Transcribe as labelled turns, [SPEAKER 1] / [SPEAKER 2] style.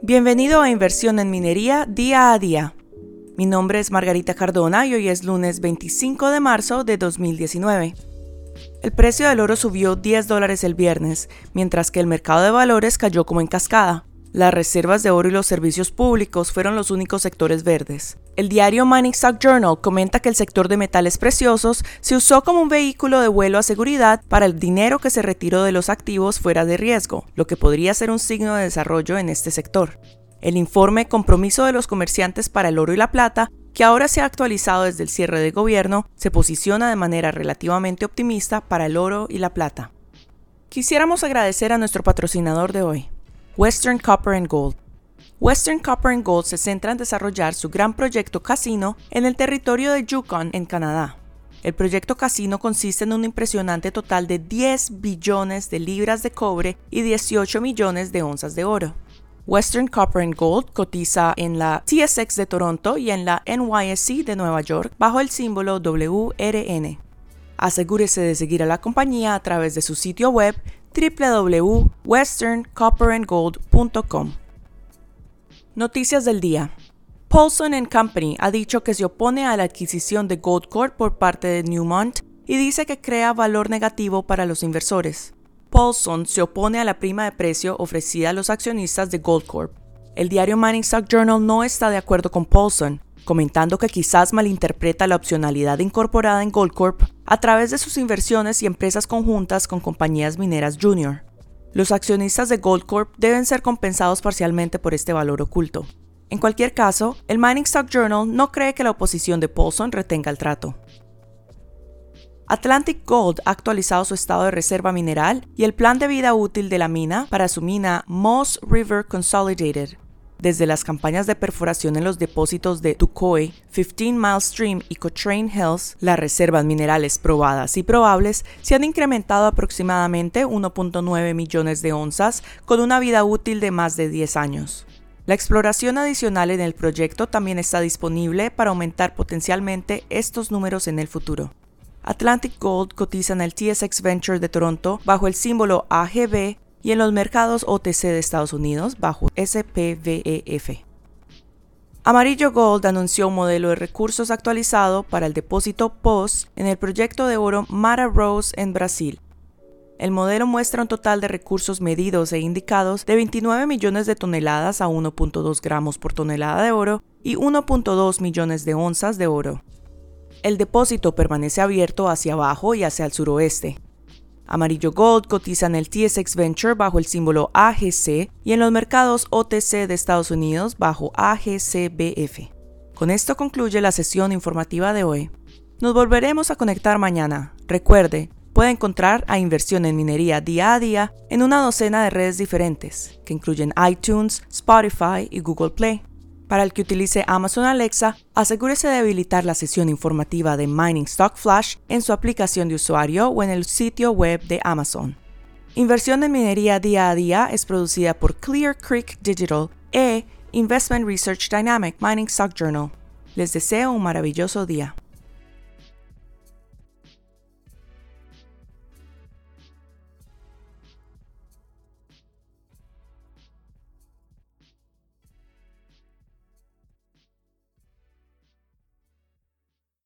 [SPEAKER 1] Bienvenido a Inversión en Minería día a día. Mi nombre es Margarita Cardona y hoy es lunes 25 de marzo de 2019. El precio del oro subió 10 dólares el viernes, mientras que el mercado de valores cayó como en cascada. Las reservas de oro y los servicios públicos fueron los únicos sectores verdes. El diario Mining Stock Journal comenta que el sector de metales preciosos se usó como un vehículo de vuelo a seguridad para el dinero que se retiró de los activos fuera de riesgo, lo que podría ser un signo de desarrollo en este sector. El informe Compromiso de los comerciantes para el oro y la plata, que ahora se ha actualizado desde el cierre de gobierno, se posiciona de manera relativamente optimista para el oro y la plata. Quisiéramos agradecer a nuestro patrocinador de hoy, Western Copper and Gold. Western Copper and Gold se centra en desarrollar su gran proyecto casino en el territorio de Yukon, en Canadá. El proyecto casino consiste en un impresionante total de 10 billones de libras de cobre y 18 millones de onzas de oro. Western Copper and Gold cotiza en la TSX de Toronto y en la NYSE de Nueva York bajo el símbolo WRN. Asegúrese de seguir a la compañía a través de su sitio web www.westerncopperandgold.com. Noticias del día. Paulson Company ha dicho que se opone a la adquisición de Goldcorp por parte de Newmont y dice que crea valor negativo para los inversores. Paulson se opone a la prima de precio ofrecida a los accionistas de Goldcorp. El diario Mining Stock Journal no está de acuerdo con Paulson, comentando que quizás malinterpreta la opcionalidad incorporada en Goldcorp a través de sus inversiones y empresas conjuntas con compañías mineras junior. Los accionistas de Goldcorp deben ser compensados parcialmente por este valor oculto. En cualquier caso, el Mining Stock Journal no cree que la oposición de Paulson retenga el trato. Atlantic Gold ha actualizado su estado de reserva mineral y el plan de vida útil de la mina para su mina Moss River Consolidated, desde las campañas de perforación en los depósitos de Tucoy, 15 Mile Stream y Cochrane Hills, las reservas minerales probadas y probables se han incrementado aproximadamente 1.9 millones de onzas con una vida útil de más de 10 años. La exploración adicional en el proyecto también está disponible para aumentar potencialmente estos números en el futuro. Atlantic Gold cotiza en el TSX Venture de Toronto bajo el símbolo AGB y en los mercados OTC de Estados Unidos bajo SPVEF. Amarillo Gold anunció un modelo de recursos actualizado para el depósito POS en el proyecto de oro Mara Rose en Brasil. El modelo muestra un total de recursos medidos e indicados de 29 millones de toneladas a 1.2 gramos por tonelada de oro y 1.2 millones de onzas de oro. El depósito permanece abierto hacia abajo y hacia el suroeste. Amarillo Gold cotiza en el TSX Venture bajo el símbolo AGC y en los mercados OTC de Estados Unidos bajo AGCBF. Con esto concluye la sesión informativa de hoy. Nos volveremos a conectar mañana. Recuerde, puede encontrar a Inversión en Minería día a día en una docena de redes diferentes, que incluyen iTunes, Spotify y Google Play. Para el que utilice Amazon Alexa, asegúrese de habilitar la sesión informativa de Mining Stock Flash en su aplicación de usuario o en el sitio web de Amazon. Inversión en minería día a día es producida por Clear Creek Digital e Investment Research Dynamic Mining Stock Journal. Les deseo un maravilloso día.